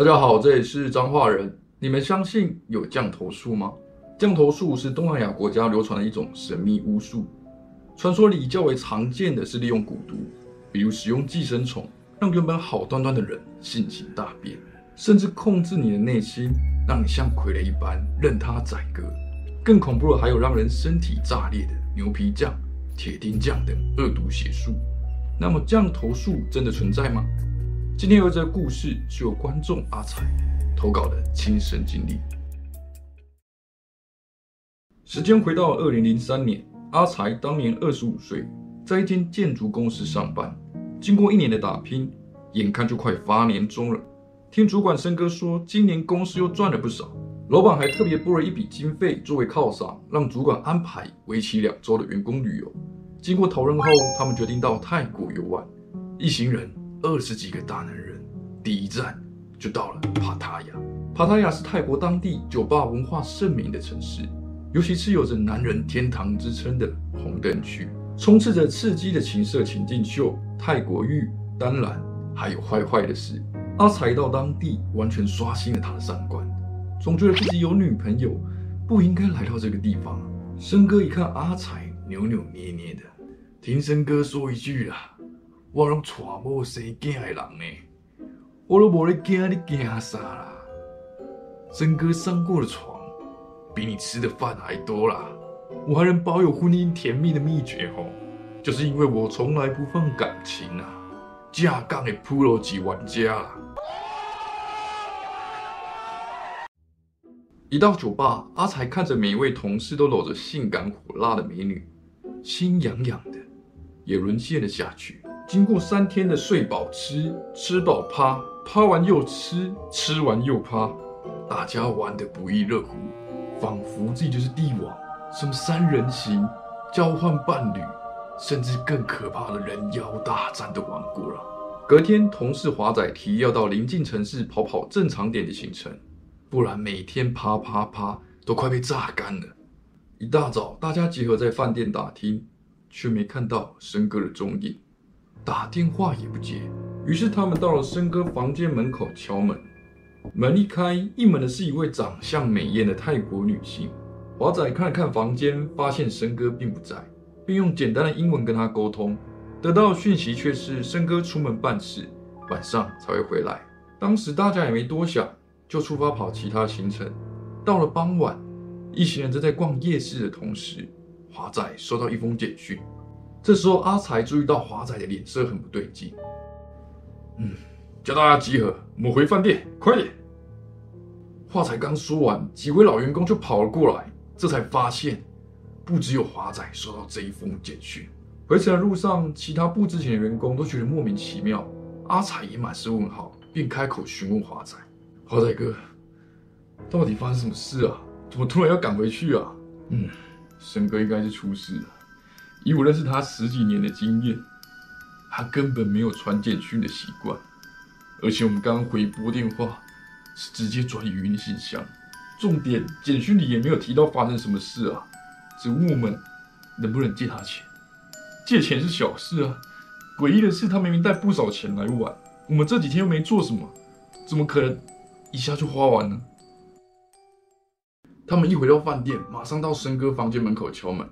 大家好，这里是彰化人。你们相信有降头术吗？降头术是东南亚国家流传的一种神秘巫术。传说里较为常见的是利用蛊毒，比如使用寄生虫，让原本好端端的人性情大变，甚至控制你的内心，让你像傀儡一般任他宰割。更恐怖的还有让人身体炸裂的牛皮降、铁钉降等恶毒邪术。那么降头术真的存在吗？今天有一则故事是由观众阿才投稿的亲身经历。时间回到二零零三年，阿才当年二十五岁，在一间建筑公司上班。经过一年的打拼，眼看就快发年终了。听主管申哥说，今年公司又赚了不少，老板还特别拨了一笔经费作为犒赏，让主管安排为期两周的员工旅游。经过讨论后，他们决定到泰国游玩，一行人。二十几个大男人，第一站就到了帕塔亚。帕塔亚是泰国当地酒吧文化盛名的城市，尤其是有着“男人天堂”之称的红灯区，充斥着刺激的情色情境秀、泰国浴、当然还有坏坏的事。阿才到当地，完全刷新了他的三观，总觉得自己有女朋友，不应该来到这个地方。生哥一看阿才扭扭捏捏的，听生哥说一句啦。我拢娶某生囝的人呢，我都无咧惊你惊啥啦？曾哥上过的床比你吃的饭还多啦！我还能保有婚姻甜蜜的秘诀吼，就是因为我从来不放感情啊！架杠的 Pro 级玩家啦！一到酒吧，阿才看着每一位同事都搂着性感火辣的美女，心痒痒的，也沦陷了下去。经过三天的睡饱吃，吃饱趴，趴完又吃，吃完又趴，大家玩得不亦乐乎，仿佛自己就是帝王。什么三人行、交换伴侣，甚至更可怕的人妖大战都玩过了。隔天，同事华仔提议要到临近城市跑跑正常点的行程，不然每天啪啪啪都快被榨干了。一大早，大家集合在饭店打听，却没看到申哥的踪影。打电话也不接，于是他们到了森哥房间门口敲门。门一开，应门的是一位长相美艳的泰国女性。华仔看了看房间，发现森哥并不在，并用简单的英文跟他沟通，得到的讯息却是森哥出门办事，晚上才会回来。当时大家也没多想，就出发跑其他行程。到了傍晚，一行人正在逛夜市的同时，华仔收到一封简讯。这时候，阿才注意到华仔的脸色很不对劲。嗯，叫大家集合，我们回饭店，快点！话才刚说完，几位老员工就跑了过来，这才发现，不只有华仔收到这一封简讯。回程的路上，其他不知情的员工都觉得莫名其妙，阿才也满是问号，便开口询问华仔：“华仔哥，到底发生什么事啊？怎么突然要赶回去啊？”嗯，沈哥应该是出事了。以我认识他十几年的经验，他根本没有传简讯的习惯，而且我们刚刚回拨电话是直接转语音信箱。重点，简讯里也没有提到发生什么事啊，只问我们能不能借他钱。借钱是小事啊，诡异的是他明明带不少钱来玩，我们这几天又没做什么，怎么可能一下就花完呢？他们一回到饭店，马上到申哥房间门口敲门。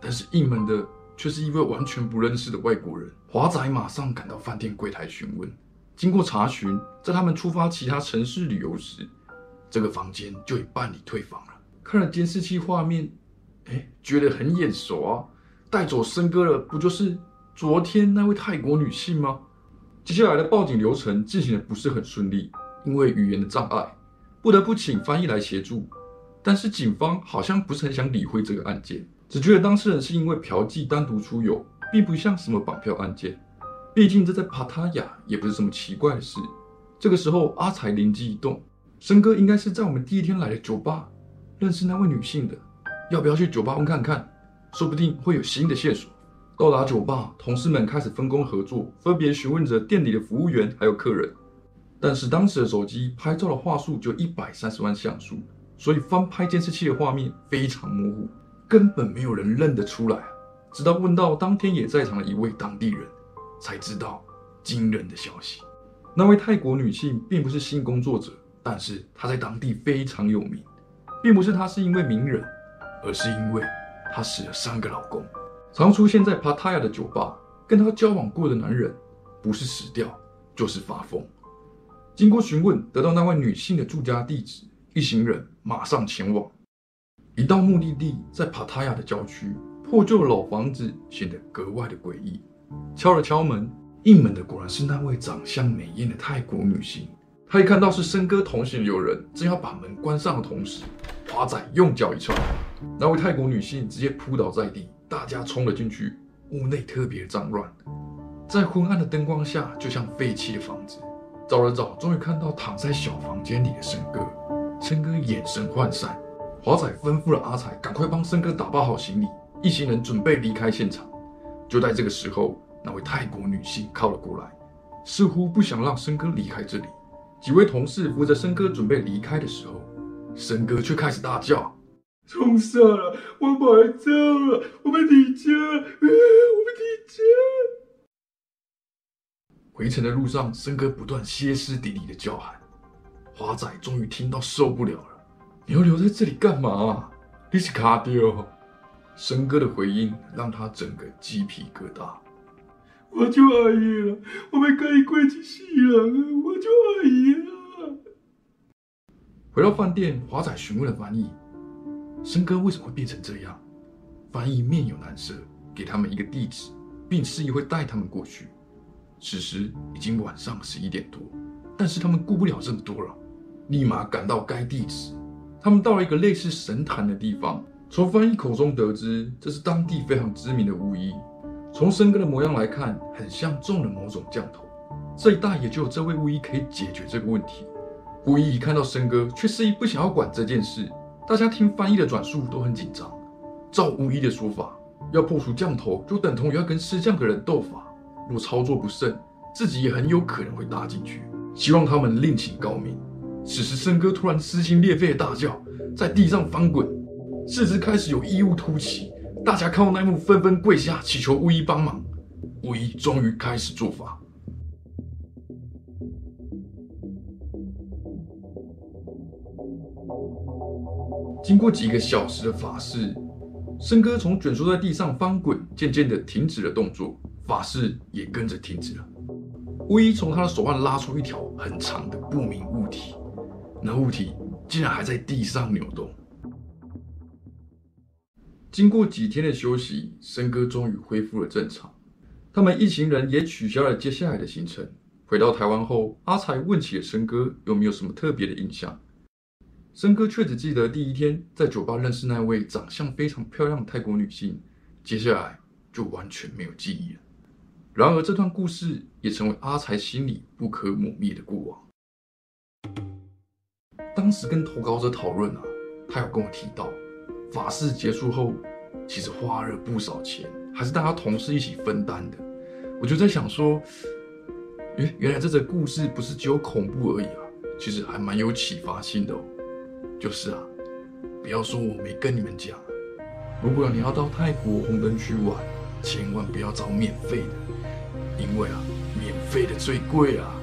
但是应门的却是一位完全不认识的外国人。华仔马上赶到饭店柜台询问，经过查询，在他们出发其他城市旅游时，这个房间就已办理退房了。看了监视器画面，哎，觉得很眼熟啊！带走申哥的不就是昨天那位泰国女性吗？接下来的报警流程进行的不是很顺利，因为语言的障碍，不得不请翻译来协助。但是警方好像不是很想理会这个案件。只觉得当事人是因为嫖妓单独出游，并不像什么绑票案件。毕竟这在帕塔亚也不是什么奇怪的事。这个时候，阿才灵机一动，申哥应该是在我们第一天来的酒吧认识那位女性的，要不要去酒吧问看看？说不定会有新的线索。到达酒吧，同事们开始分工合作，分别询问着店里的服务员还有客人。但是当时的手机拍照的画素就一百三十万像素，所以翻拍监视器的画面非常模糊。根本没有人认得出来，直到问到当天也在场的一位当地人，才知道惊人的消息。那位泰国女性并不是性工作者，但是她在当地非常有名，并不是她是因为名人，而是因为她死了三个老公。常出现在帕塔亚的酒吧，跟她交往过的男人，不是死掉就是发疯。经过询问，得到那位女性的住家地址，一行人马上前往。一到目的地，在帕塔亚的郊区，破旧的老房子显得格外的诡异。敲了敲门。应门的果然是那位长相美艳的泰国女性。她一看到是森哥同行有人，正要把门关上的同时，华仔用脚一踹，那位泰国女性直接扑倒在地。大家冲了进去，屋内特别脏乱，在昏暗的灯光下，就像废弃的房子。找了找，终于看到躺在小房间里的森哥。森哥眼神涣散，华仔吩咐了阿才赶快帮森哥打包好行李，一行人准备离开现场。就在这个时候。那位泰国女性靠了过来，似乎不想让森哥离开这里。几位同事扶着森哥准备离开的时候，森哥却开始大叫：“冲上了，我买走了，我们离家，我们离家！”回程的路上，森哥不断歇斯底里的叫喊。华仔终于听到受不了了：“你要留在这里干嘛？你是卡丢？”森哥的回音让他整个鸡皮疙瘩。我就阿姨了，我们可以过去洗了。我就阿姨了。回到饭店，华仔询问了翻译：“生哥为什么会变成这样？”翻译面有难色，给他们一个地址，并示意会带他们过去。此时已经晚上十一点多，但是他们顾不了这么多了，立马赶到该地址。他们到了一个类似神坛的地方，从翻译口中得知，这是当地非常知名的巫医。从生哥的模样来看，很像中了某种降头。这一带也就这位巫医可以解决这个问题。巫医一看到生哥，却示意不想要管这件事。大家听翻译的转述都很紧张。照巫医的说法，要破除降头，就等同于要跟施降的人斗法。若操作不慎，自己也很有可能会搭进去。希望他们另请高明。此时，森哥突然撕心裂肺的大叫，在地上翻滚，四肢开始有异物突起。大家看到那一幕，纷纷跪下祈求巫医帮忙。巫医终于开始做法。经过几个小时的法事，森哥从卷缩在地上翻滚，渐渐的停止了动作，法事也跟着停止了。巫医从他的手腕拉出一条很长的不明物体，那物体竟然还在地上扭动。经过几天的休息，森哥终于恢复了正常。他们一行人也取消了接下来的行程。回到台湾后，阿才问起了森哥有没有什么特别的印象。森哥却只记得第一天在酒吧认识那位长相非常漂亮的泰国女性，接下来就完全没有记忆了。然而，这段故事也成为阿才心里不可磨灭的过往。当时跟投稿者讨论啊，他有跟我提到。法事结束后，其实花了不少钱，还是大家同事一起分担的。我就在想说，诶，原来这则故事不是只有恐怖而已啊，其实还蛮有启发性的哦。就是啊，不要说我没跟你们讲，如果你要到泰国红灯区玩，千万不要找免费的，因为啊，免费的最贵啊。